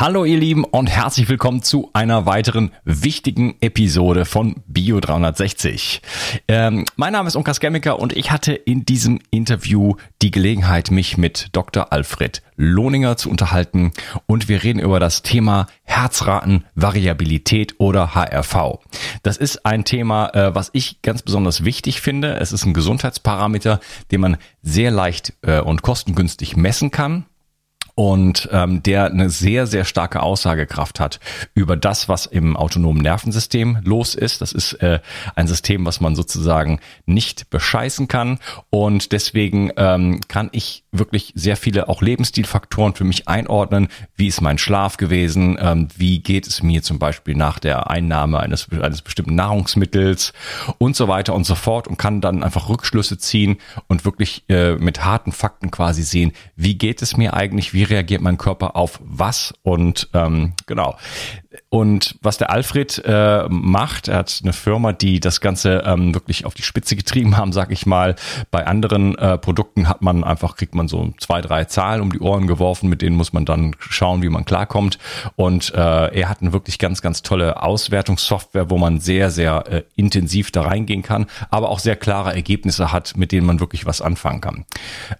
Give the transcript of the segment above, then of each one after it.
Hallo ihr Lieben und herzlich willkommen zu einer weiteren wichtigen Episode von Bio 360. Ähm, mein Name ist Unkas Gemmiker und ich hatte in diesem Interview die Gelegenheit, mich mit Dr. Alfred Lohninger zu unterhalten und wir reden über das Thema Herzratenvariabilität oder HRV. Das ist ein Thema, äh, was ich ganz besonders wichtig finde. Es ist ein Gesundheitsparameter, den man sehr leicht äh, und kostengünstig messen kann und ähm, der eine sehr, sehr starke Aussagekraft hat über das, was im autonomen Nervensystem los ist. Das ist äh, ein System, was man sozusagen nicht bescheißen kann und deswegen ähm, kann ich wirklich sehr viele auch Lebensstilfaktoren für mich einordnen. Wie ist mein Schlaf gewesen? Ähm, wie geht es mir zum Beispiel nach der Einnahme eines, eines bestimmten Nahrungsmittels und so weiter und so fort und kann dann einfach Rückschlüsse ziehen und wirklich äh, mit harten Fakten quasi sehen, wie geht es mir eigentlich, wie reagiert mein Körper auf was und ähm, genau. Und was der Alfred äh, macht, er hat eine Firma, die das Ganze ähm, wirklich auf die Spitze getrieben haben, sag ich mal. Bei anderen äh, Produkten hat man einfach, kriegt man so zwei, drei Zahlen um die Ohren geworfen, mit denen muss man dann schauen, wie man klarkommt. Und äh, er hat eine wirklich ganz, ganz tolle Auswertungssoftware, wo man sehr, sehr äh, intensiv da reingehen kann, aber auch sehr klare Ergebnisse hat, mit denen man wirklich was anfangen kann.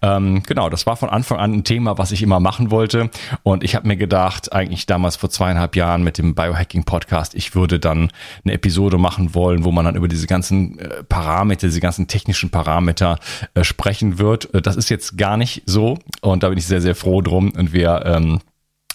Ähm, genau, das war von Anfang an ein Thema, was ich immer machen wollte. Und ich habe mir gedacht, eigentlich damals vor zweieinhalb Jahren mit dem Biohacking Podcast, ich würde dann eine Episode machen wollen, wo man dann über diese ganzen äh, Parameter, diese ganzen technischen Parameter äh, sprechen wird. Äh, das ist jetzt gar nicht so und da bin ich sehr, sehr froh drum und wir ähm,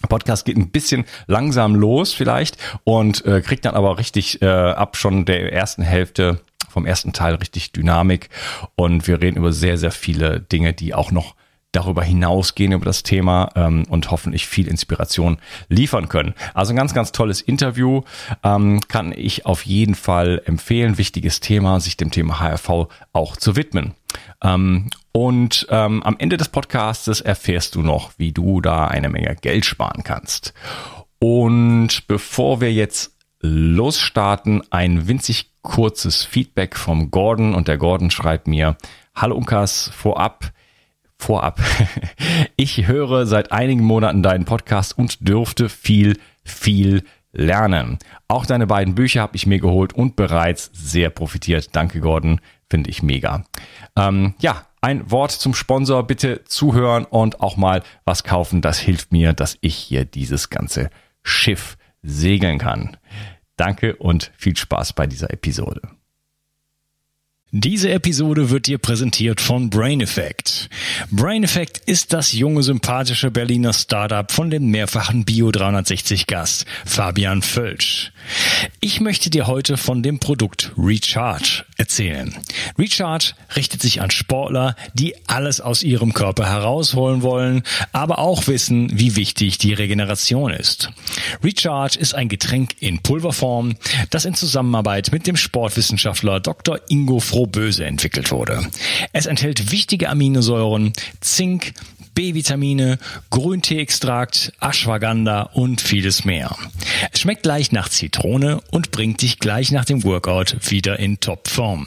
Podcast geht ein bisschen langsam los vielleicht und äh, kriegt dann aber richtig äh, ab schon der ersten Hälfte vom ersten Teil richtig Dynamik und wir reden über sehr, sehr viele Dinge, die auch noch darüber hinausgehen über das Thema ähm, und hoffentlich viel Inspiration liefern können. Also ein ganz, ganz tolles Interview ähm, kann ich auf jeden Fall empfehlen. Wichtiges Thema, sich dem Thema HRV auch zu widmen. Ähm, und ähm, am Ende des Podcastes erfährst du noch, wie du da eine Menge Geld sparen kannst. Und bevor wir jetzt losstarten, ein winzig kurzes Feedback vom Gordon und der Gordon schreibt mir, Hallo Unkas, vorab, vorab. Ich höre seit einigen Monaten deinen Podcast und dürfte viel, viel lernen. Auch deine beiden Bücher habe ich mir geholt und bereits sehr profitiert. Danke, Gordon. Finde ich mega. Ähm, ja, ein Wort zum Sponsor. Bitte zuhören und auch mal was kaufen. Das hilft mir, dass ich hier dieses ganze Schiff segeln kann. Danke und viel Spaß bei dieser Episode. Diese Episode wird dir präsentiert von Brain Effect. Brain Effect ist das junge, sympathische Berliner Startup von dem mehrfachen Bio 360 Gast Fabian Völsch. Ich möchte dir heute von dem Produkt Recharge erzählen. Recharge richtet sich an Sportler, die alles aus ihrem Körper herausholen wollen, aber auch wissen, wie wichtig die Regeneration ist. Recharge ist ein Getränk in Pulverform, das in Zusammenarbeit mit dem Sportwissenschaftler Dr. Ingo Frohböse entwickelt wurde. Es enthält wichtige Aminosäuren, Zink, B-Vitamine, Grünteeextrakt, Ashwagandha und vieles mehr. Es schmeckt leicht nach Zitrone und bringt dich gleich nach dem Workout wieder in Topform.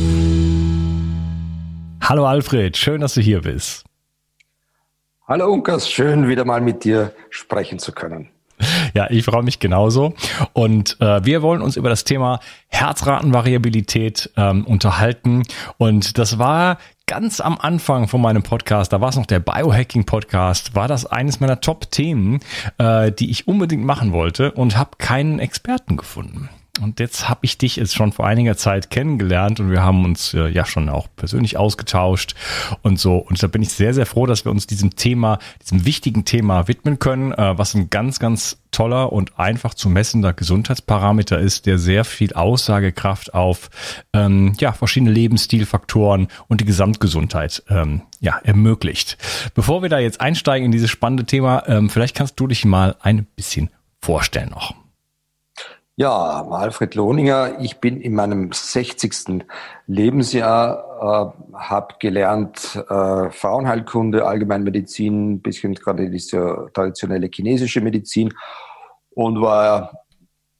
Hallo Alfred, schön, dass du hier bist. Hallo Unkas, schön wieder mal mit dir sprechen zu können. Ja, ich freue mich genauso. Und äh, wir wollen uns über das Thema Herzratenvariabilität ähm, unterhalten. Und das war ganz am Anfang von meinem Podcast, da war es noch der Biohacking Podcast, war das eines meiner Top-Themen, äh, die ich unbedingt machen wollte und habe keinen Experten gefunden. Und jetzt habe ich dich jetzt schon vor einiger Zeit kennengelernt und wir haben uns äh, ja schon auch persönlich ausgetauscht und so. Und da bin ich sehr, sehr froh, dass wir uns diesem Thema, diesem wichtigen Thema widmen können, äh, was ein ganz, ganz toller und einfach zu messender Gesundheitsparameter ist, der sehr viel Aussagekraft auf ähm, ja, verschiedene Lebensstilfaktoren und die Gesamtgesundheit ähm, ja, ermöglicht. Bevor wir da jetzt einsteigen in dieses spannende Thema, ähm, vielleicht kannst du dich mal ein bisschen vorstellen noch. Ja, Alfred Lohninger, ich bin in meinem 60. Lebensjahr, äh, habe gelernt äh, Frauenheilkunde, Allgemeinmedizin, ein bisschen gerade diese traditionelle chinesische Medizin und war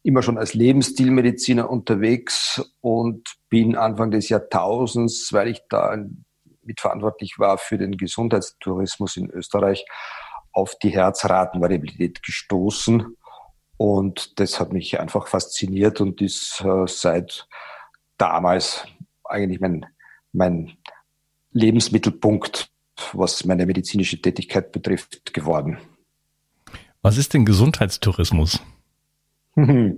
immer schon als Lebensstilmediziner unterwegs und bin Anfang des Jahrtausends, weil ich da mitverantwortlich war für den Gesundheitstourismus in Österreich, auf die Herzratenvariabilität gestoßen und das hat mich einfach fasziniert und ist äh, seit damals eigentlich mein, mein Lebensmittelpunkt, was meine medizinische Tätigkeit betrifft, geworden. Was ist denn Gesundheitstourismus? äh,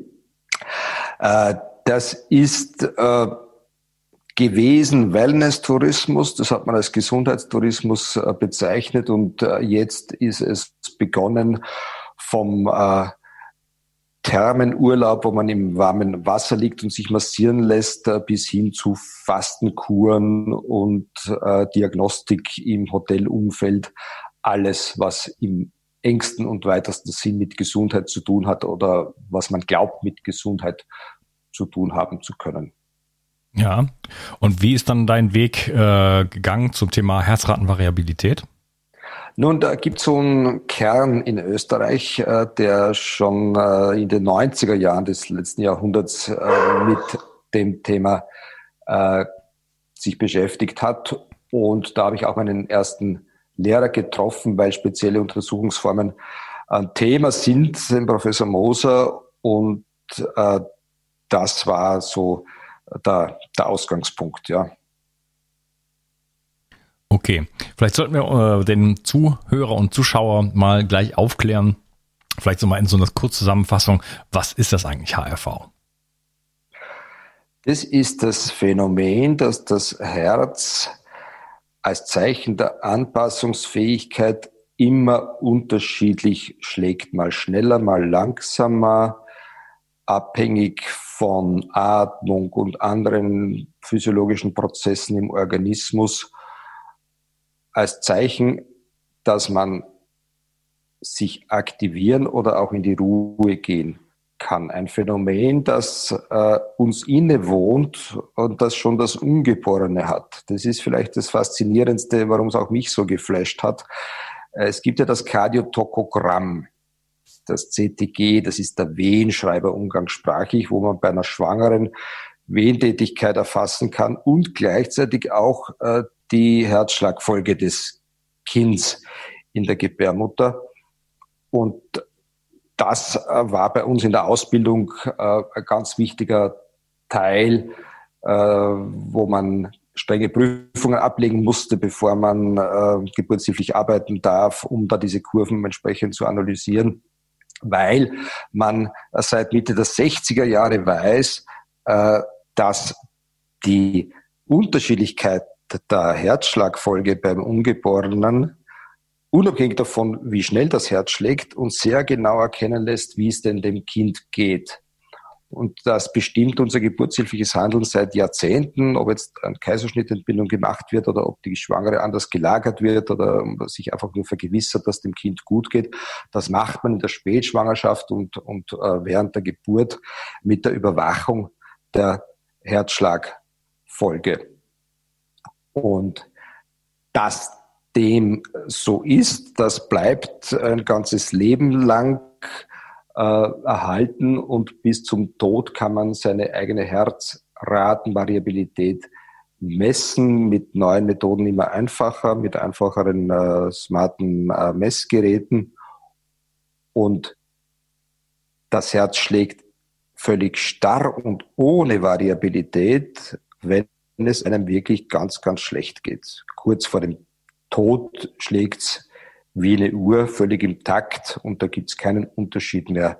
das ist äh, gewesen Wellness-Tourismus, das hat man als Gesundheitstourismus bezeichnet und jetzt ist es begonnen vom Thermenurlaub, wo man im warmen Wasser liegt und sich massieren lässt, äh, bis hin zu Fastenkuren und äh, Diagnostik im Hotelumfeld. Alles, was im engsten und weitesten Sinn mit Gesundheit zu tun hat oder was man glaubt, mit Gesundheit zu tun haben zu können. Ja, und wie ist dann dein Weg äh, gegangen zum Thema Herzratenvariabilität? Nun, da gibt es so einen Kern in Österreich, äh, der schon äh, in den 90er Jahren des letzten Jahrhunderts äh, mit dem Thema äh, sich beschäftigt hat. Und da habe ich auch meinen ersten Lehrer getroffen, weil spezielle Untersuchungsformen ein Thema sind, den Professor Moser. Und äh, das war so der, der Ausgangspunkt, ja. Okay, vielleicht sollten wir äh, den Zuhörer und Zuschauer mal gleich aufklären, vielleicht so mal in so einer Kurzzusammenfassung, was ist das eigentlich HRV? Das ist das Phänomen, dass das Herz als Zeichen der Anpassungsfähigkeit immer unterschiedlich schlägt, mal schneller, mal langsamer, abhängig von Atmung und anderen physiologischen Prozessen im Organismus als Zeichen, dass man sich aktivieren oder auch in die Ruhe gehen kann. Ein Phänomen, das äh, uns innewohnt und das schon das Ungeborene hat. Das ist vielleicht das Faszinierendste, warum es auch mich so geflasht hat. Äh, es gibt ja das Kardiotokogramm, das CTG, das ist der Wehenschreiber umgangssprachlich, wo man bei einer Schwangeren Wehentätigkeit erfassen kann und gleichzeitig auch äh, die Herzschlagfolge des Kindes in der Gebärmutter. Und das äh, war bei uns in der Ausbildung äh, ein ganz wichtiger Teil, äh, wo man strenge Prüfungen ablegen musste, bevor man geburtshilflich arbeiten darf, um da diese Kurven entsprechend zu analysieren, weil man seit Mitte der 60er Jahre weiß, dass die Unterschiedlichkeit der Herzschlagfolge beim Ungeborenen, unabhängig davon, wie schnell das Herz schlägt, uns sehr genau erkennen lässt, wie es denn dem Kind geht. Und das bestimmt unser geburtshilfliches Handeln seit Jahrzehnten, ob jetzt eine Kaiserschnittentbindung gemacht wird oder ob die Schwangere anders gelagert wird oder sich einfach nur vergewissert, dass dem Kind gut geht. Das macht man in der Spätschwangerschaft und, und äh, während der Geburt mit der Überwachung der Herzschlagfolge. Und dass dem so ist, das bleibt ein ganzes Leben lang äh, erhalten und bis zum Tod kann man seine eigene Herzratenvariabilität messen, mit neuen Methoden immer einfacher, mit einfacheren äh, smarten äh, Messgeräten. Und das Herz schlägt völlig starr und ohne Variabilität, wenn es einem wirklich ganz, ganz schlecht geht. Kurz vor dem Tod schlägt's wie eine Uhr, völlig im Takt und da gibt's keinen Unterschied mehr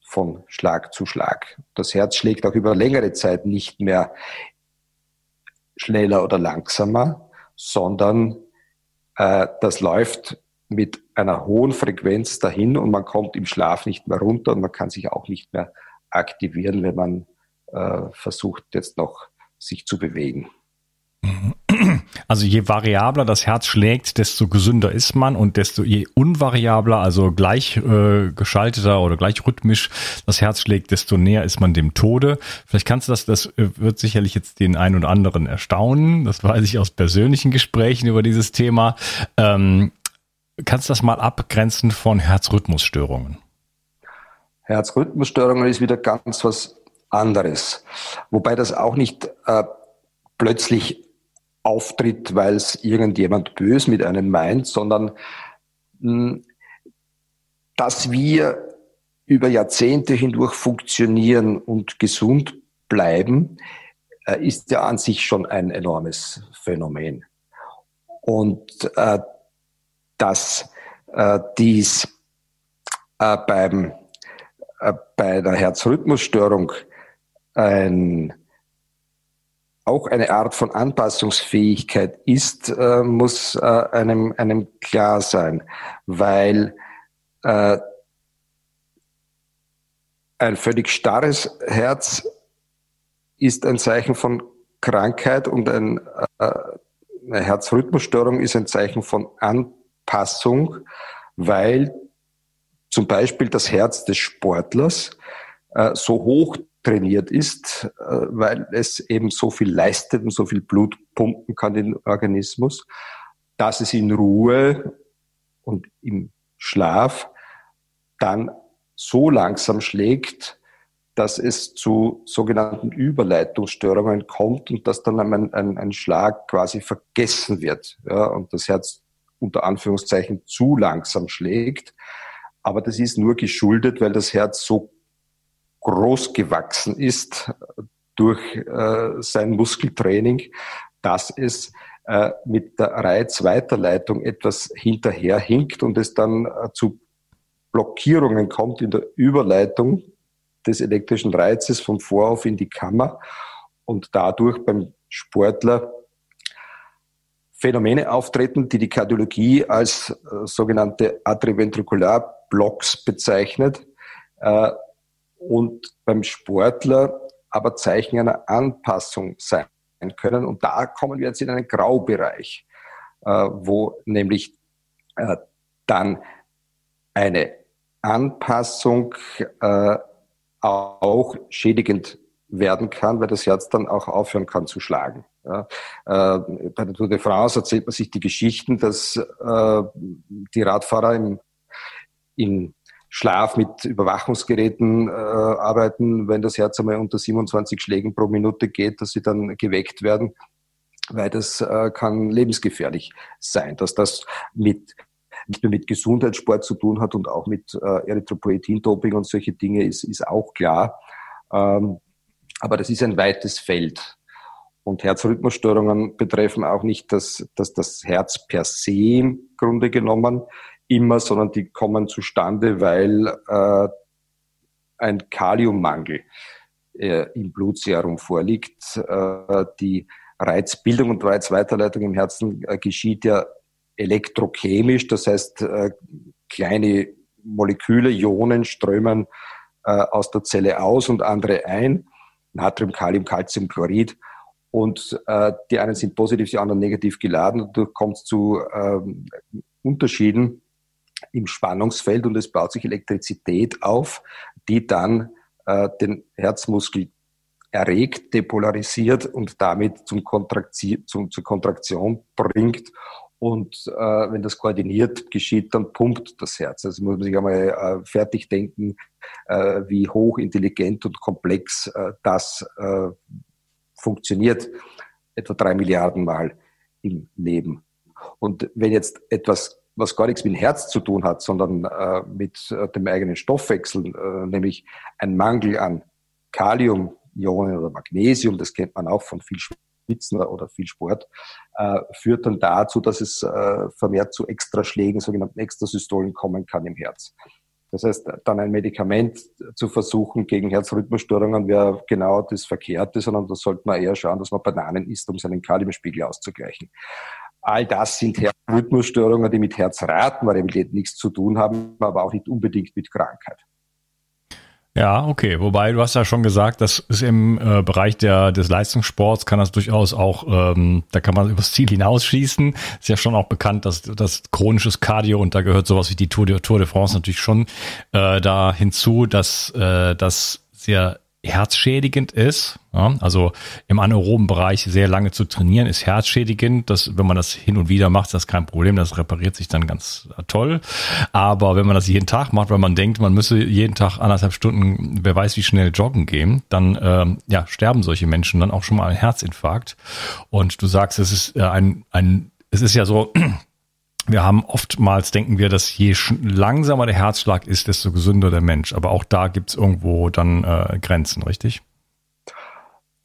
von Schlag zu Schlag. Das Herz schlägt auch über längere Zeit nicht mehr schneller oder langsamer, sondern äh, das läuft mit einer hohen Frequenz dahin und man kommt im Schlaf nicht mehr runter und man kann sich auch nicht mehr aktivieren, wenn man äh, versucht jetzt noch sich zu bewegen. Also je variabler das Herz schlägt, desto gesünder ist man und desto je unvariabler, also gleich äh, geschalteter oder gleich rhythmisch das Herz schlägt, desto näher ist man dem Tode. Vielleicht kannst du das, das äh, wird sicherlich jetzt den einen oder anderen erstaunen. Das weiß ich aus persönlichen Gesprächen über dieses Thema. Ähm, kannst du das mal abgrenzen von Herzrhythmusstörungen? Herzrhythmusstörungen ist wieder ganz was anderes. Wobei das auch nicht äh, plötzlich auftritt, weil es irgendjemand bös mit einem meint, sondern mh, hm, dass wir über Jahrzehnte hindurch funktionieren und gesund bleiben, äh, ist ja an sich schon ein enormes Phänomen. Und äh, dass äh, dies äh, beim, äh, bei einer Herzrhythmusstörung ein auch eine Art von Anpassungsfähigkeit ist, äh, muss äh, einem, einem klar sein, weil äh, ein völlig starres Herz ist ein Zeichen von Krankheit und ein, äh, eine Herzrhythmusstörung ist ein Zeichen von Anpassung, weil zum Beispiel das Herz des Sportlers äh, so hoch trainiert ist, äh, weil es eben so viel leistet und so viel Blut pumpen kann den Organismus, dass es in Ruhe und im Schlaf dann so langsam schlägt, dass es zu sogenannten Überleitungsstörungen kommt und dass dann ein, ein, ein Schlag quasi vergessen wird ja, und das Herz unter Anführungszeichen zu langsam schlägt. Aber das ist nur geschuldet, weil das Herz so groß gewachsen ist durch äh, sein Muskeltraining, dass es äh, mit der Reizweiterleitung etwas hinterherhinkt und es dann äh, zu Blockierungen kommt in der Überleitung des elektrischen Reizes vom Vorhof in die Kammer und dadurch beim Sportler Phänomene auftreten, die die Kardiologie als äh, sogenannte Atrioventrikularblocks bezeichnet. Und beim Sportler aber Zeichen einer Anpassung sein können. Und da kommen wir jetzt in einen Graubereich, äh, wo nämlich äh, dann eine Anpassung äh, auch schädigend werden kann, weil das Herz dann auch aufhören kann zu schlagen. Ja, äh, bei der Tour de France erzählt man sich die Geschichten, dass äh, die Radfahrer im, in Schlaf mit Überwachungsgeräten äh, arbeiten, wenn das Herz einmal unter 27 Schlägen pro Minute geht, dass sie dann geweckt werden, weil das äh, kann lebensgefährlich sein, dass das mit nicht nur mit Gesundheitssport zu tun hat und auch mit äh, Erythropoetin-Doping und solche Dinge ist, ist auch klar. Ähm, aber das ist ein weites Feld. Und Herzrhythmusstörungen betreffen auch nicht das, das, das Herz per se im Grunde genommen immer, sondern die kommen zustande, weil äh, ein Kaliummangel äh, im Blutserum vorliegt. Äh, die Reizbildung und Reizweiterleitung im Herzen äh, geschieht ja elektrochemisch, das heißt äh, kleine Moleküle, Ionen strömen äh, aus der Zelle aus und andere ein. Natrium, Kalium, Calcium, Chlorid. Und äh, die einen sind positiv, die anderen negativ geladen. Dadurch kommt es zu ähm, Unterschieden im Spannungsfeld und es baut sich Elektrizität auf, die dann äh, den Herzmuskel erregt, depolarisiert und damit zum Kontrakti zum, zur Kontraktion bringt. Und äh, wenn das koordiniert geschieht, dann pumpt das Herz. Also muss man sich einmal äh, fertig denken, äh, wie hochintelligent und komplex äh, das äh, funktioniert, etwa drei Milliarden Mal im Leben. Und wenn jetzt etwas was gar nichts mit dem Herz zu tun hat, sondern äh, mit äh, dem eigenen Stoffwechsel, äh, nämlich ein Mangel an Kalium, Ionen oder Magnesium, das kennt man auch von viel Schwitzen oder viel Sport, äh, führt dann dazu, dass es äh, vermehrt zu Extraschlägen, sogenannten Extrasystolen kommen kann im Herz. Das heißt, dann ein Medikament zu versuchen gegen Herzrhythmusstörungen wäre genau das Verkehrte, sondern da sollte man eher schauen, dass man Bananen isst, um seinen Kaliumspiegel auszugleichen. All das sind Herzrhythmusstörungen, die mit Herzratenvariabilität nichts zu tun haben, aber auch nicht unbedingt mit Krankheit. Ja, okay. Wobei du hast ja schon gesagt, das ist im äh, Bereich der, des Leistungssports kann das durchaus auch, ähm, da kann man übers Ziel hinausschießen. Ist ja schon auch bekannt, dass das chronisches Cardio und da gehört sowas wie die Tour de, Tour de France natürlich schon äh, da hinzu, dass äh, das sehr herzschädigend ist. Ja, also im anaeroben Bereich sehr lange zu trainieren ist herzschädigend. Das, wenn man das hin und wieder macht, ist das kein Problem. Das repariert sich dann ganz toll. Aber wenn man das jeden Tag macht, weil man denkt, man müsse jeden Tag anderthalb Stunden, wer weiß wie schnell joggen gehen, dann ähm, ja, sterben solche Menschen dann auch schon mal ein Herzinfarkt. Und du sagst, es ist äh, ein, ein es ist ja so, wir haben oftmals denken wir, dass je langsamer der Herzschlag ist, desto gesünder der Mensch. Aber auch da gibt es irgendwo dann äh, Grenzen, richtig?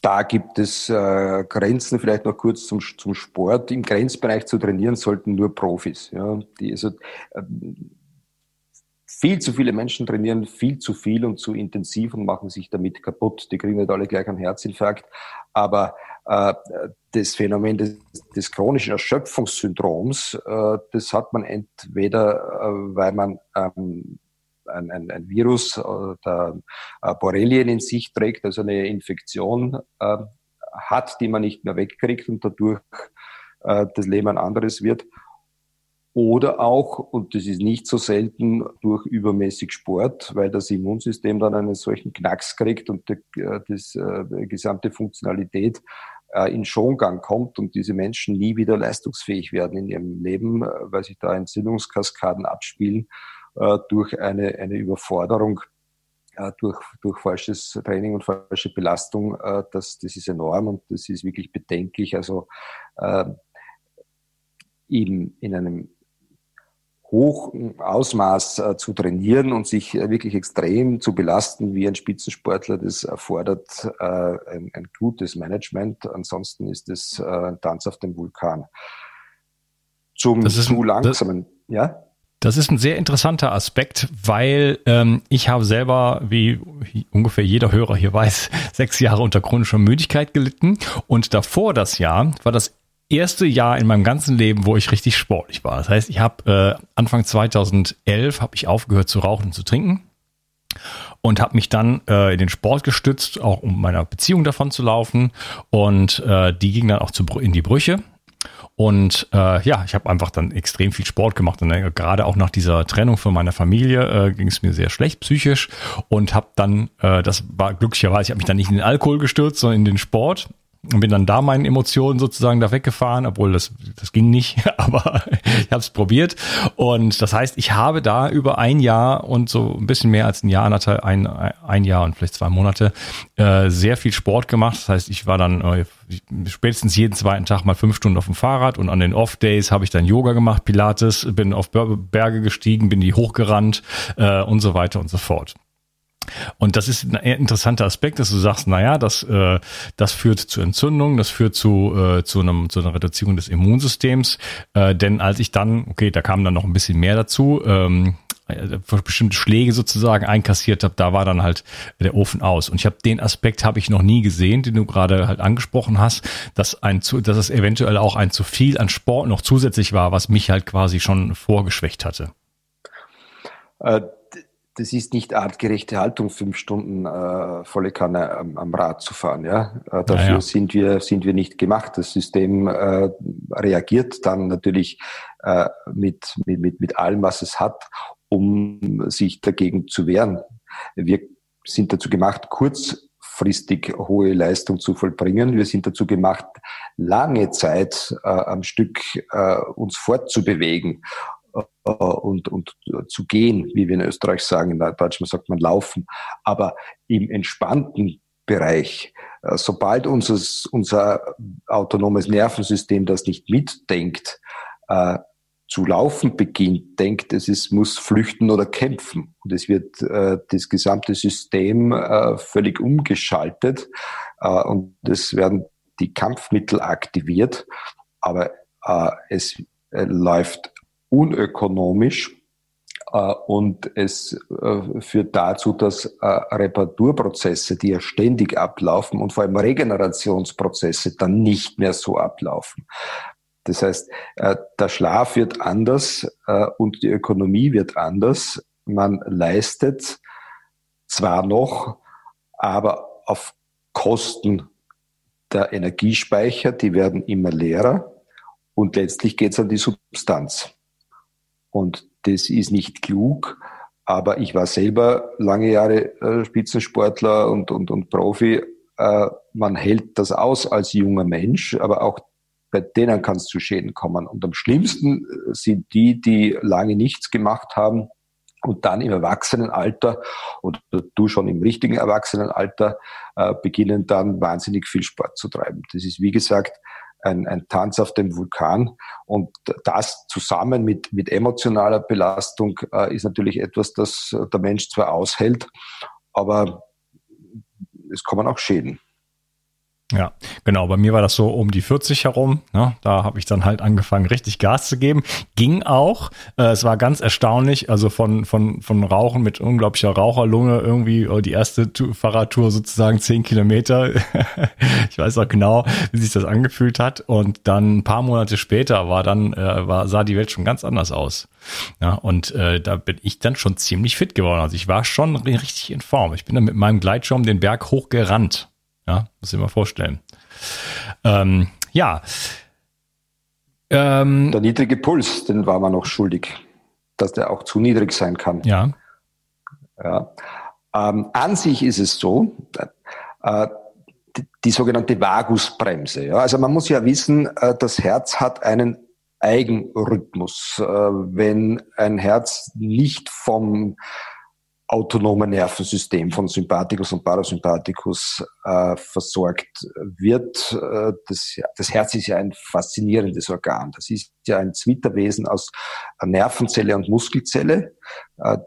Da gibt es äh, Grenzen, vielleicht noch kurz zum, zum Sport. Im Grenzbereich zu trainieren sollten nur Profis. Ja, die, also, äh, viel zu viele Menschen trainieren viel zu viel und zu intensiv und machen sich damit kaputt. Die kriegen nicht alle gleich einen Herzinfarkt. Aber das Phänomen des, des chronischen Erschöpfungssyndroms, äh, das hat man entweder, äh, weil man ähm, ein, ein, ein Virus äh, der äh, Borrelien in sich trägt, also eine Infektion äh, hat, die man nicht mehr wegkriegt und dadurch äh, das Leben ein anderes wird. Oder auch, und das ist nicht so selten, durch übermäßig Sport, weil das Immunsystem dann einen solchen Knacks kriegt und die, äh, das, äh, die gesamte Funktionalität äh, in Schongang kommt und diese Menschen nie wieder leistungsfähig werden in ihrem Leben, weil sich da Entzündungskaskaden abspielen durch eine, eine Überforderung durch, durch falsches Training und falsche Belastung, das, das ist enorm und das ist wirklich bedenklich. Also äh, in, in einem hohen Ausmaß äh, zu trainieren und sich äh, wirklich extrem zu belasten wie ein Spitzensportler, das erfordert äh, ein, ein, gutes Management. Ansonsten ist es äh, ein Tanz auf dem Vulkan. Zum zu langsamen, das, ja? Das ist ein sehr interessanter Aspekt, weil ähm, ich habe selber, wie ungefähr jeder Hörer hier weiß, sechs Jahre unter chronischer Müdigkeit gelitten und davor das Jahr war das erste Jahr in meinem ganzen Leben, wo ich richtig sportlich war. Das heißt, ich habe äh, Anfang 2011 habe ich aufgehört zu rauchen und zu trinken und habe mich dann äh, in den Sport gestützt, auch um meiner Beziehung davon zu laufen und äh, die ging dann auch zu, in die Brüche. Und äh, ja, ich habe einfach dann extrem viel Sport gemacht. Und äh, gerade auch nach dieser Trennung von meiner Familie äh, ging es mir sehr schlecht psychisch und habe dann, äh, das war glücklicherweise, ich habe mich dann nicht in den Alkohol gestürzt, sondern in den Sport und bin dann da meinen Emotionen sozusagen da weggefahren, obwohl das, das ging nicht, aber ich habe es probiert. Und das heißt, ich habe da über ein Jahr und so ein bisschen mehr als ein Jahr, anderthalb, ein, ein Jahr und vielleicht zwei Monate äh, sehr viel Sport gemacht. Das heißt, ich war dann äh, spätestens jeden zweiten Tag mal fünf Stunden auf dem Fahrrad und an den Off-Days habe ich dann Yoga gemacht, Pilates, bin auf Berge gestiegen, bin die hochgerannt äh, und so weiter und so fort. Und das ist ein interessanter Aspekt, dass du sagst, na ja, das, äh, das führt zu Entzündungen, das führt zu, äh, zu, einem, zu einer Reduzierung des Immunsystems. Äh, denn als ich dann, okay, da kam dann noch ein bisschen mehr dazu, ähm, äh, bestimmte Schläge sozusagen einkassiert habe, da war dann halt der Ofen aus. Und ich habe den Aspekt habe ich noch nie gesehen, den du gerade halt angesprochen hast, dass ein zu, dass es eventuell auch ein zu viel an Sport noch zusätzlich war, was mich halt quasi schon vorgeschwächt hatte. Äh das ist nicht artgerechte Haltung, fünf Stunden äh, volle Kanne am, am, Rad zu fahren. Ja? Äh, dafür ja, ja. sind wir sind wir nicht gemacht. Das System äh, reagiert dann natürlich äh, mit, mit mit mit allem, was es hat, um sich dagegen zu wehren. Wir sind dazu gemacht, kurzfristig hohe Leistung zu vollbringen. Wir sind dazu gemacht, lange Zeit äh, am Stück äh, uns fortzubewegen und, und zu gehen, wie wir in Österreich sagen, in Deutschland sagt man laufen, aber im entspannten Bereich, äh, sobald unser, unser autonomes Nervensystem das nicht mitdenkt, äh, zu laufen beginnt, denkt, es ist, muss flüchten oder kämpfen. Und es wird äh, das gesamte System äh, völlig umgeschaltet äh, und es werden die Kampfmittel aktiviert, aber äh, es äh, läuft unökonomisch äh, und es äh, führt dazu, dass äh, Reparaturprozesse, die ja ständig ablaufen und vor allem Regenerationsprozesse dann nicht mehr so ablaufen. Das heißt, der Schlaf wird anders und die Ökonomie wird anders. Man leistet zwar noch, aber auf Kosten der Energiespeicher, die werden immer leerer und letztlich geht es an die Substanz. Und das ist nicht klug, aber ich war selber lange Jahre äh, Spitzensportler und, und, und Profi. Äh, man hält das aus als junger Mensch, aber auch bei denen kann es zu Schäden kommen. Und am schlimmsten äh, sind die, die lange nichts gemacht haben und dann im Erwachsenenalter oder du schon im richtigen Erwachsenenalter äh, beginnen dann wahnsinnig viel Sport zu treiben. Das ist, wie gesagt, ein, ein Tanz auf dem Vulkan. Und das zusammen mit, mit emotionaler Belastung äh, ist natürlich etwas, das der Mensch zwar aushält, aber es kommen auch Schäden. Ja, genau. Bei mir war das so um die 40 herum. Ne? Da habe ich dann halt angefangen, richtig Gas zu geben. Ging auch. Äh, es war ganz erstaunlich. Also von, von, von Rauchen mit unglaublicher Raucherlunge irgendwie äh, die erste Fahrradtour sozusagen 10 Kilometer. ich weiß auch genau, wie sich das angefühlt hat. Und dann ein paar Monate später war dann, äh, war, sah die Welt schon ganz anders aus. Ja, und äh, da bin ich dann schon ziemlich fit geworden. Also ich war schon richtig in Form. Ich bin dann mit meinem Gleitschirm den Berg hochgerannt. Ja, muss ich mal vorstellen. Ähm, ja. Ähm, der niedrige Puls, den war man noch schuldig, dass der auch zu niedrig sein kann. Ja. ja. Ähm, an sich ist es so, äh, die, die, sogenannte Vagusbremse. Ja? Also man muss ja wissen, äh, das Herz hat einen Eigenrhythmus. Äh, wenn ein Herz nicht vom autonome Nervensystem von Sympathikus und Parasympathikus äh, versorgt wird. Äh, das, das Herz ist ja ein faszinierendes Organ. Das ist ja ein Zwitterwesen aus Nervenzelle und Muskelzelle. Äh,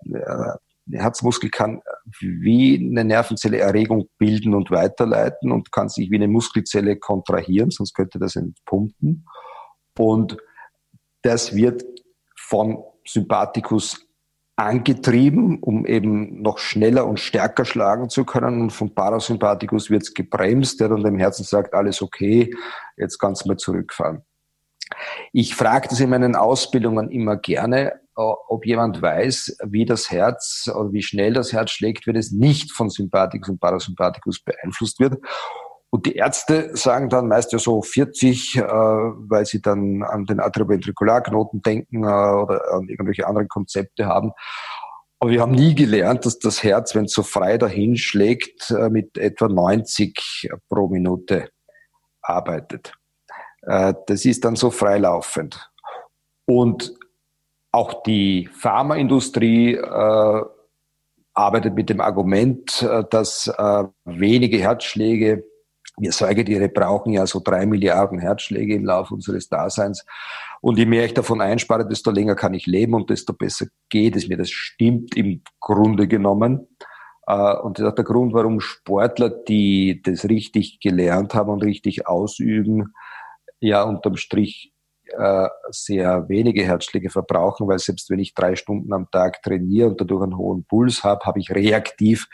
der Herzmuskel kann wie eine Nervenzelle Erregung bilden und weiterleiten und kann sich wie eine Muskelzelle kontrahieren, sonst könnte das entpumpen. Und das wird von Sympathikus angetrieben, um eben noch schneller und stärker schlagen zu können. Und vom Parasympathikus wird es gebremst, der dann dem Herzen sagt, alles okay, jetzt kannst du mal zurückfahren. Ich frage das in meinen Ausbildungen immer gerne, ob jemand weiß, wie das Herz oder wie schnell das Herz schlägt, wenn es nicht von Sympathikus und Parasympathikus beeinflusst wird. Und die Ärzte sagen dann meist ja so 40, äh, weil sie dann an den Atrioventrikularknoten denken äh, oder an irgendwelche anderen Konzepte haben. Aber wir haben nie gelernt, dass das Herz, wenn es so frei dahin schlägt, äh, mit etwa 90 pro Minute arbeitet. Äh, das ist dann so freilaufend. Und auch die Pharmaindustrie äh, arbeitet mit dem Argument, äh, dass wenige Herzschläge wir Säugetiere brauchen ja so drei Milliarden Herzschläge im Laufe unseres Daseins. Und je mehr ich davon einspare, desto länger kann ich leben und desto besser geht es mir. Das stimmt im Grunde genommen. Äh, und das ist auch der Grund, warum Sportler, die das richtig gelernt haben und richtig ausüben, ja unterm Strich äh, sehr wenige Herzschläge verbrauchen, weil selbst wenn ich drei Stunden am Tag trainiere und dadurch einen hohen Puls habe, habe ich reaktiv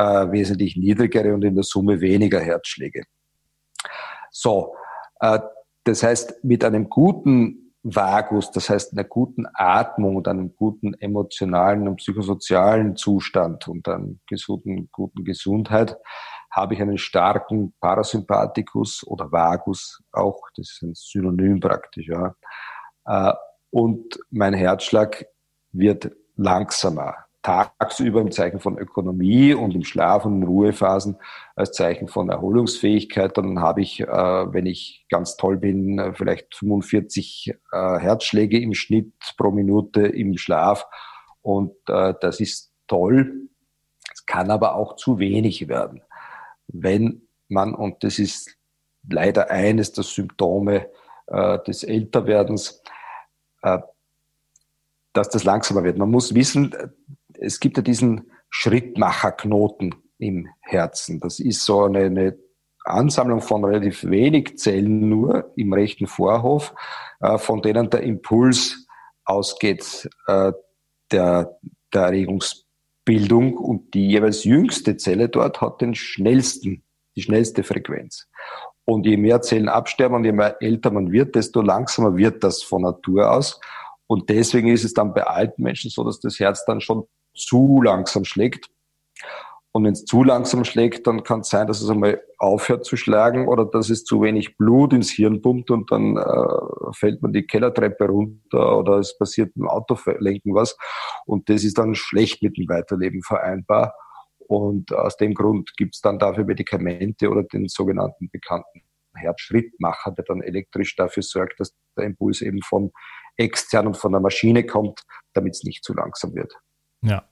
äh, wesentlich niedrigere und in der Summe weniger Herzschläge. So, äh, das heißt, mit einem guten Vagus, das heißt einer guten Atmung und einem guten emotionalen und psychosozialen Zustand und einer gesunden, guten Gesundheit, habe ich einen starken Parasympathikus oder Vagus auch, das ist ein Synonym praktisch, ja. Äh, und mein Herzschlag wird langsamer tagsüber im Zeichen von Ökonomie und im Schlaf- und in Ruhephasen als Zeichen von Erholungsfähigkeit. Dann habe ich, äh, wenn ich ganz toll bin, äh, vielleicht 45 äh, Herzschläge im Schnitt pro Minute im Schlaf. Und das ist toll. Es kann aber auch zu wenig werden. Wenn man, und das ist leider eines der Symptome des Älterwerdens, dass das langsamer wird. Man muss wissen, es gibt ja diesen Schrittmacherknoten im Herzen. Das ist so eine, eine Ansammlung von relativ wenig Zellen nur im rechten Vorhof, äh, von denen der Impuls ausgeht äh, der, der Erregungsbildung und die jeweils jüngste Zelle dort hat den schnellsten, die schnellste Frequenz. Und je mehr Zellen absterben und je mehr älter man wird, desto langsamer wird das von Natur aus. Und deswegen ist es dann bei alten Menschen so, dass das Herz dann schon zu langsam schlägt. Und wenn es zu langsam schlägt, dann kann es sein, dass es einmal aufhört zu schlagen oder dass es zu wenig Blut ins Hirn pumpt und dann äh, fällt man die Kellertreppe runter oder es passiert im Autolenken was. Und das ist dann schlecht mit dem Weiterleben vereinbar. Und aus dem Grund gibt es dann dafür Medikamente oder den sogenannten bekannten Herzschrittmacher, der dann elektrisch dafür sorgt, dass der Impuls eben von extern und von der Maschine kommt, damit es nicht zu langsam wird. Ja.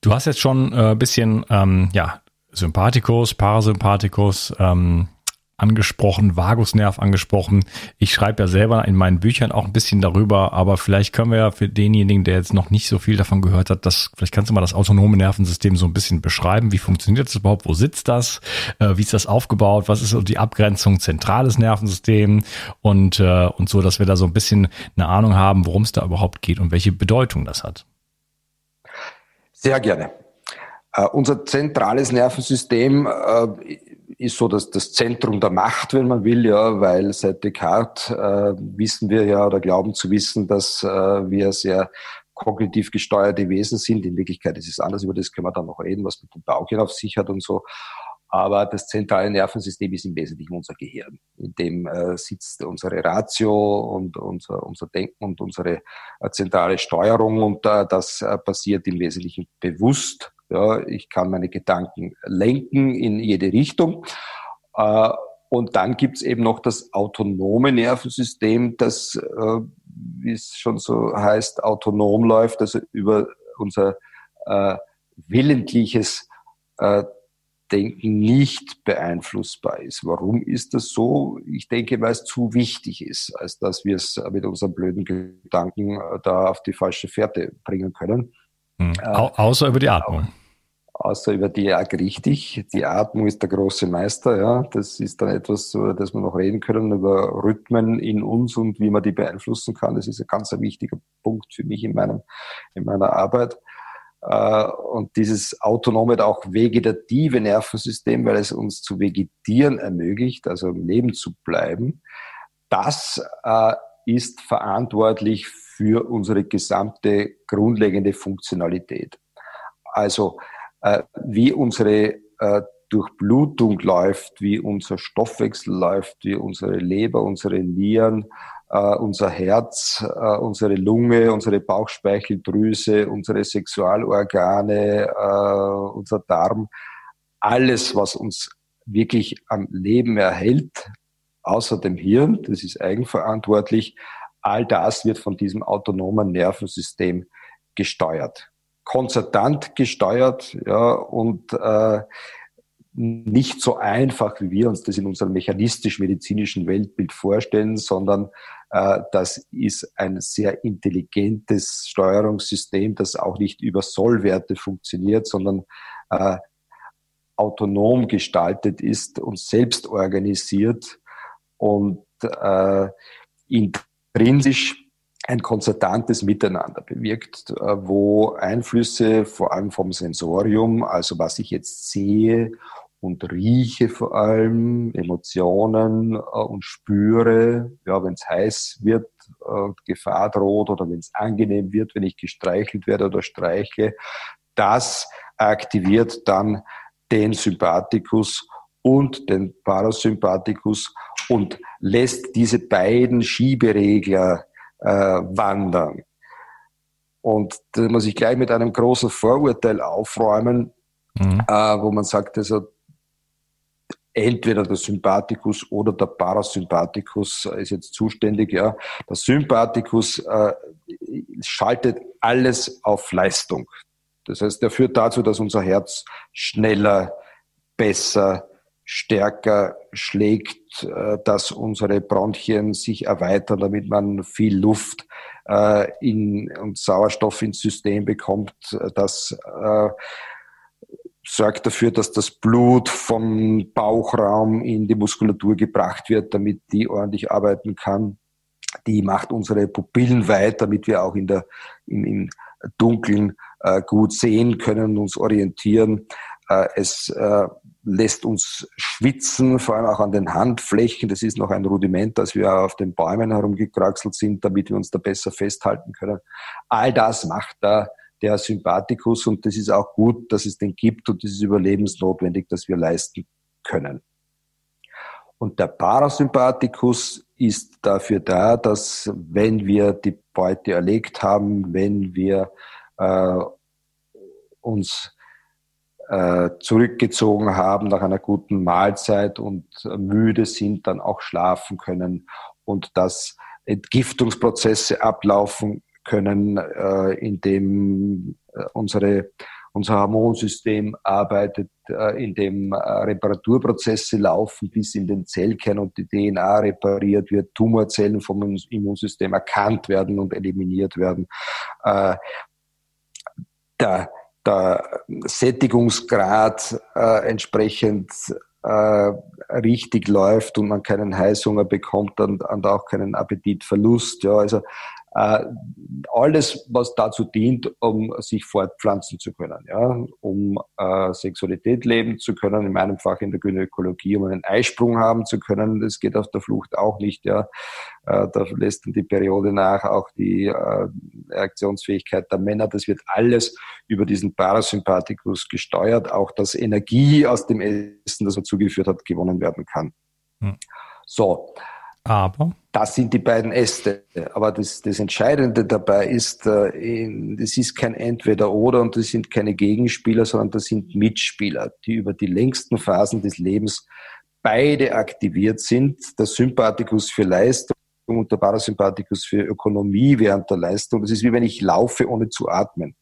Du hast jetzt schon ein äh, bisschen ähm, ja, Sympathikus, Parasympathikus ähm, angesprochen, Vagusnerv angesprochen. Ich schreibe ja selber in meinen Büchern auch ein bisschen darüber, aber vielleicht können wir ja für denjenigen, der jetzt noch nicht so viel davon gehört hat, das, vielleicht kannst du mal das autonome Nervensystem so ein bisschen beschreiben. Wie funktioniert das überhaupt? Wo sitzt das? Äh, wie ist das aufgebaut? Was ist so die Abgrenzung zentrales Nervensystem? Und, äh, und so, dass wir da so ein bisschen eine Ahnung haben, worum es da überhaupt geht und welche Bedeutung das hat. Sehr gerne. Uh, unser zentrales Nervensystem uh, ist so dass das Zentrum der Macht, wenn man will, ja, weil seit Descartes uh, wissen wir ja oder glauben zu wissen, dass wir sehr kognitiv gesteuerte Wesen sind. In Wirklichkeit ist es anders, über das können wir dann noch reden, was mit dem Bauchchen auf sich hat und so. Aber das zentrale Nervensystem ist im Wesentlichen unser Gehirn. In dem äh, sitzt unsere Ratio und unser, unser Denken und unsere äh, zentrale Steuerung. Und äh, das äh, passiert im Wesentlichen bewusst. Ja, ich kann meine Gedanken lenken in jede Richtung. Äh, und dann gibt's eben noch das autonome Nervensystem, das, äh, wie es schon so heißt, autonom läuft, also über unser willentliches Denken nicht beeinflussbar ist. Warum ist das so? Ich denke, weil es zu wichtig ist, als dass wir es mit unseren blöden Gedanken äh, da auf die falsche Fährte bringen können. Mhm. Äh, Au außer über die Atmung. Außer über die Atmung, richtig. Die Atmung ist der große Meister, ja. Das ist dann etwas, über das wir noch reden können, über Rhythmen in uns und wie man die beeinflussen kann. Das ist ein ganz wichtiger Punkt für mich in meinem, in meiner Arbeit. Äh, und dieses autonome, auch vegetative Nervensystem, weil es uns zu vegetieren ermöglicht, also im Leben zu bleiben, das äh, ist verantwortlich für unsere gesamte grundlegende Funktionalität. Also äh, wie unsere Durchblutung läuft, wie unser Stoffwechsel läuft, wie unsere Leber, unsere Nieren, unser Herz, äh, unsere Lunge, unsere Bauchspeicheldrüse, unsere Sexualorgane, äh, unser Darm, alles, was uns wirklich am Leben erhält, außer dem Hirn, das ist eigenverantwortlich, all das wird von diesem autonomen Nervensystem gesteuert. Konzertant gesteuert, ja, und äh, nicht so einfach, wie wir uns das in unserem mechanistisch-medizinischen Weltbild vorstellen, sondern äh, das ist ein sehr intelligentes Steuerungssystem, das auch nicht über Sollwerte funktioniert, sondern äh, autonom gestaltet ist und selbst organisiert und äh, intrinsisch ein konzertantes Miteinander bewirkt, äh, wo Einflüsse vor allem vom Sensorium, also was ich jetzt sehe und rieche vor allem, Emotionen äh, und spüre, ja, wenn es heiß wird, äh, Gefahr droht oder wenn es angenehm wird, wenn ich gestreichelt werde oder streichle, das aktiviert dann den Sympathikus und den Parasympathikus und lässt diese beiden Schieberegler äh, wandern. Und da muss ich gleich mit einem großen Vorurteil aufräumen, mhm. äh, wo man sagt, also entweder der Sympathikus oder der Parasympathikus ist jetzt zuständig. Ja, der Sympathikus äh, schaltet alles auf Leistung. Das heißt, der führt dazu, dass unser Herz schneller, besser, stärker schlägt, äh, dass unsere Bronchien sich erweitern, damit man viel Luft äh, in, und Sauerstoff ins System bekommt. Das äh, sorgt dafür, dass das Blut vom Bauchraum in die Muskulatur gebracht wird, damit die ordentlich arbeiten kann. Die macht unsere Pupillen weit, damit wir auch in der, im, im Dunkeln äh, gut sehen können, uns orientieren. Äh, es äh, lässt uns schwitzen, vor allem auch an den Handflächen. Das ist noch ein Rudiment, dass wir auf den Bäumen herumgekraxelt sind, damit wir uns da besser festhalten können. All das macht da der Sympathikus und das ist auch gut, dass es den gibt und das ist überlebensnotwendig, dass wir leisten können. Und der Parasympathikus ist dafür da, dass wenn wir die Beute erlegt haben, wenn wir äh, uns äh, zurückgezogen haben nach einer guten Mahlzeit und müde sind, dann auch schlafen können und dass Entgiftungsprozesse ablaufen können, äh, indem äh, unsere, unser Hormonsystem arbeitet, äh, indem äh, Reparaturprozesse laufen bis in den Zellkern und die DNA repariert wird, Tumorzellen vom Immunsystem erkannt werden und eliminiert werden. Äh, der der Sättigungsgrad äh, entsprechend äh, richtig läuft und man keinen Heißhunger bekommt und, und auch keinen Appetitverlust. Ja, also alles, was dazu dient, um sich fortpflanzen zu können, ja, um äh, Sexualität leben zu können, in meinem Fach in der Gynäkologie, um einen Eisprung haben zu können, das geht auf der Flucht auch nicht, ja. Äh, da lässt dann die Periode nach, auch die äh, Reaktionsfähigkeit der Männer, das wird alles über diesen Parasympathikus gesteuert, auch dass Energie aus dem Essen, das er zugeführt hat, gewonnen werden kann. Hm. So. Aber? Das sind die beiden Äste. Aber das, das Entscheidende dabei ist, äh, das ist kein Entweder-Oder und das sind keine Gegenspieler, sondern das sind Mitspieler, die über die längsten Phasen des Lebens beide aktiviert sind. Der Sympathikus für Leistung und der Parasympathikus für Ökonomie während der Leistung. Das ist wie wenn ich laufe, ohne zu atmen.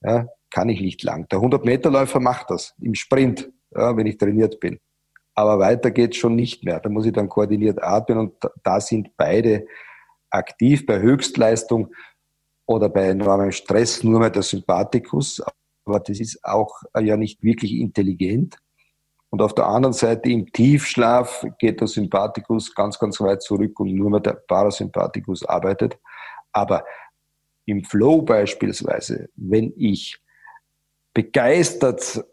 Ja, kann ich nicht lang. Der 100-Meter-Läufer macht das im Sprint, ja, wenn ich trainiert bin aber weiter geht's schon nicht mehr. Da muss ich dann koordiniert atmen und da sind beide aktiv bei Höchstleistung oder bei enormem Stress nur mehr der Sympathikus, aber das ist auch ja nicht wirklich intelligent. Und auf der anderen Seite im Tiefschlaf geht der Sympathikus ganz, ganz weit zurück und nur mehr der Parasympathikus arbeitet. Aber im Flow beispielsweise, wenn ich begeistert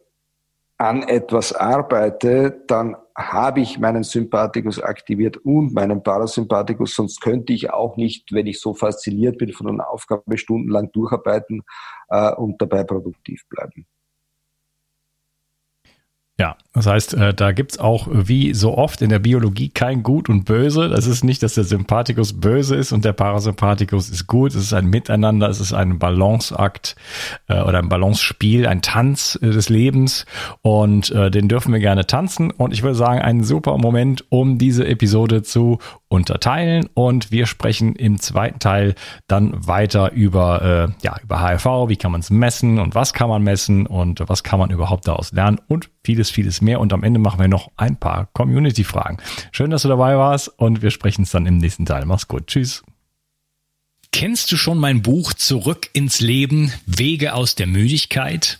an etwas arbeite, dann habe ich meinen Sympathikus aktiviert und meinen Parasympathikus, sonst könnte ich auch nicht, wenn ich so fasziniert bin von einer Aufgabe, stundenlang durcharbeiten äh, und dabei produktiv bleiben. Ja, das heißt, äh, da gibt's auch wie so oft in der Biologie kein Gut und Böse. Das ist nicht, dass der Sympathikus böse ist und der Parasympathikus ist gut. Es ist ein Miteinander, es ist ein Balanceakt äh, oder ein Balancespiel, ein Tanz äh, des Lebens und äh, den dürfen wir gerne tanzen. Und ich würde sagen, ein super Moment, um diese Episode zu unterteilen und wir sprechen im zweiten Teil dann weiter über, äh, ja, über HIV, wie kann man es messen und was kann man messen und was kann man überhaupt daraus lernen und vieles, vieles mehr und am Ende machen wir noch ein paar Community-Fragen. Schön, dass du dabei warst und wir sprechen es dann im nächsten Teil. Mach's gut. Tschüss. Kennst du schon mein Buch Zurück ins Leben, Wege aus der Müdigkeit?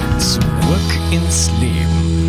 Zurück ins Leben.